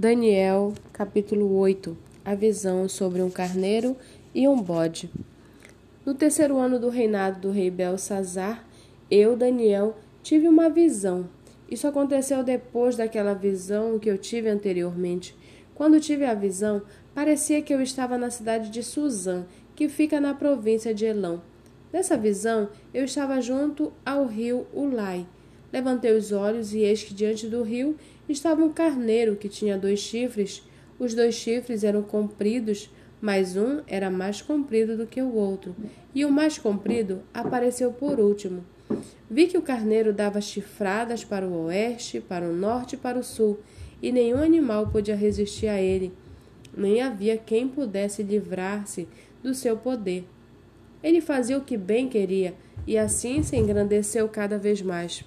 Daniel, capítulo 8 A visão sobre um carneiro e um bode. No terceiro ano do reinado do rei Belsazar, eu, Daniel, tive uma visão. Isso aconteceu depois daquela visão que eu tive anteriormente. Quando tive a visão, parecia que eu estava na cidade de Suzã, que fica na província de Elão. Nessa visão, eu estava junto ao rio Ulai. Levantei os olhos e eis que diante do rio estava um carneiro que tinha dois chifres. Os dois chifres eram compridos, mas um era mais comprido do que o outro, e o mais comprido apareceu por último. Vi que o carneiro dava chifradas para o oeste, para o norte e para o sul, e nenhum animal podia resistir a ele, nem havia quem pudesse livrar-se do seu poder. Ele fazia o que bem queria, e assim se engrandeceu cada vez mais.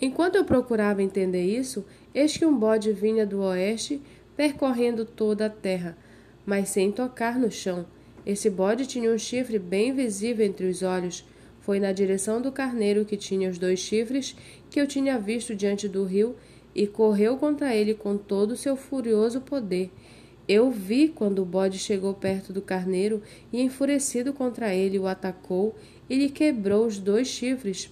Enquanto eu procurava entender isso, eis que um bode vinha do oeste, percorrendo toda a terra, mas sem tocar no chão. Esse bode tinha um chifre bem visível entre os olhos. Foi na direção do carneiro que tinha os dois chifres que eu tinha visto diante do rio e correu contra ele com todo o seu furioso poder. Eu vi quando o bode chegou perto do carneiro e, enfurecido contra ele, o atacou e lhe quebrou os dois chifres.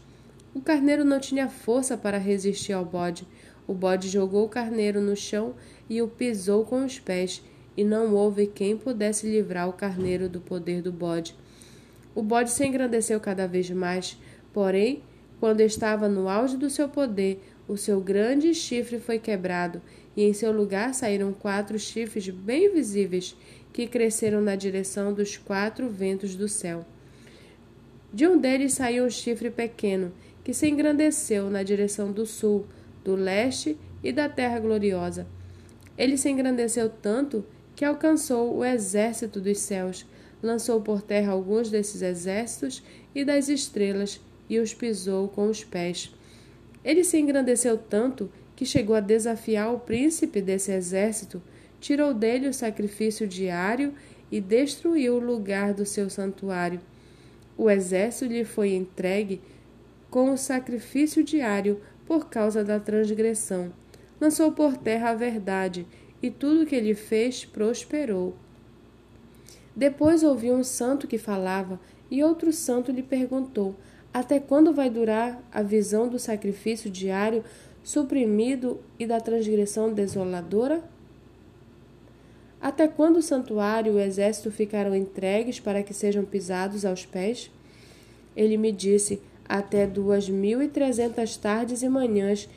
O carneiro não tinha força para resistir ao bode. O bode jogou o carneiro no chão e o pisou com os pés, e não houve quem pudesse livrar o carneiro do poder do bode. O bode se engrandeceu cada vez mais, porém, quando estava no auge do seu poder, o seu grande chifre foi quebrado, e em seu lugar saíram quatro chifres bem visíveis, que cresceram na direção dos quatro ventos do céu. De um deles saiu um chifre pequeno, que se engrandeceu na direção do sul, do leste e da terra gloriosa. Ele se engrandeceu tanto que alcançou o exército dos céus, lançou por terra alguns desses exércitos e das estrelas e os pisou com os pés. Ele se engrandeceu tanto que chegou a desafiar o príncipe desse exército, tirou dele o sacrifício diário e destruiu o lugar do seu santuário. O exército lhe foi entregue com o sacrifício diário por causa da transgressão. Lançou por terra a verdade, e tudo que ele fez prosperou. Depois ouviu um santo que falava, e outro santo lhe perguntou: Até quando vai durar a visão do sacrifício diário suprimido e da transgressão desoladora? Até quando o santuário e o exército ficarão entregues para que sejam pisados aos pés? Ele me disse: até duas mil e trezentas tardes e manhãs.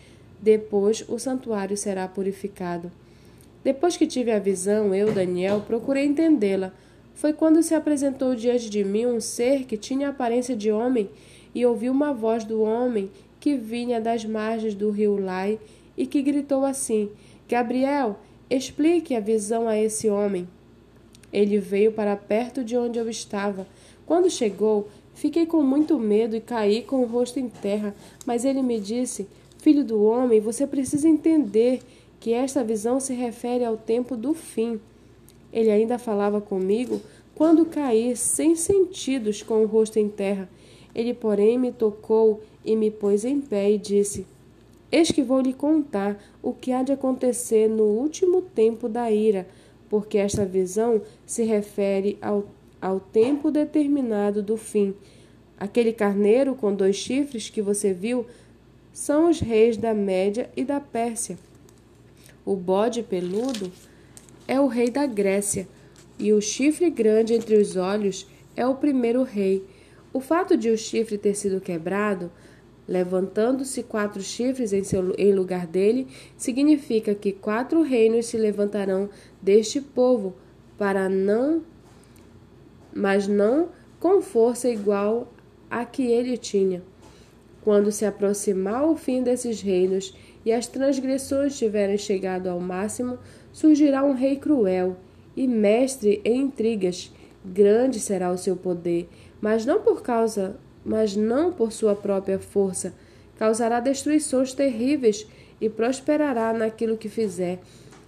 Depois o santuário será purificado. Depois que tive a visão, eu, Daniel, procurei entendê-la. Foi quando se apresentou diante de mim um ser que tinha aparência de homem, e ouvi uma voz do homem que vinha das margens do rio Lai e que gritou assim: Gabriel, explique a visão a esse homem. Ele veio para perto de onde eu estava. Quando chegou, Fiquei com muito medo e caí com o rosto em terra, mas ele me disse: Filho do homem, você precisa entender que esta visão se refere ao tempo do fim. Ele ainda falava comigo quando caí sem sentidos com o rosto em terra. Ele, porém, me tocou e me pôs em pé e disse: Eis que vou lhe contar o que há de acontecer no último tempo da ira, porque esta visão se refere ao ao tempo determinado do fim. Aquele carneiro com dois chifres que você viu são os reis da Média e da Pérsia. O bode peludo é o rei da Grécia, e o chifre grande entre os olhos é o primeiro rei. O fato de o chifre ter sido quebrado, levantando-se quatro chifres em, seu, em lugar dele, significa que quatro reinos se levantarão deste povo para não mas não com força igual à que ele tinha. Quando se aproximar o fim desses reinos e as transgressões tiverem chegado ao máximo, surgirá um rei cruel e mestre em intrigas. Grande será o seu poder, mas não por causa, mas não por sua própria força. Causará destruições terríveis e prosperará naquilo que fizer.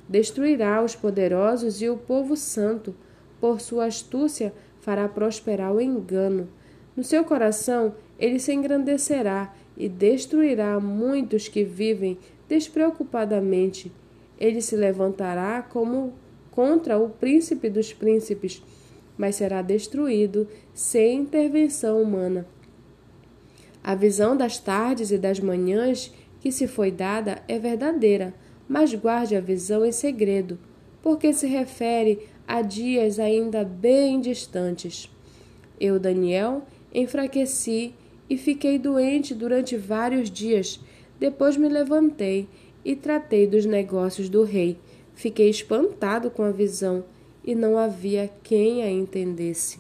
Destruirá os poderosos e o povo santo. Por sua astúcia, fará prosperar o engano. No seu coração ele se engrandecerá e destruirá muitos que vivem despreocupadamente. Ele se levantará como contra o príncipe dos príncipes, mas será destruído sem intervenção humana. A visão das tardes e das manhãs que se foi dada é verdadeira, mas guarde a visão em segredo, porque se refere a dias ainda bem distantes. Eu, Daniel, enfraqueci e fiquei doente durante vários dias. Depois me levantei e tratei dos negócios do rei. Fiquei espantado com a visão e não havia quem a entendesse.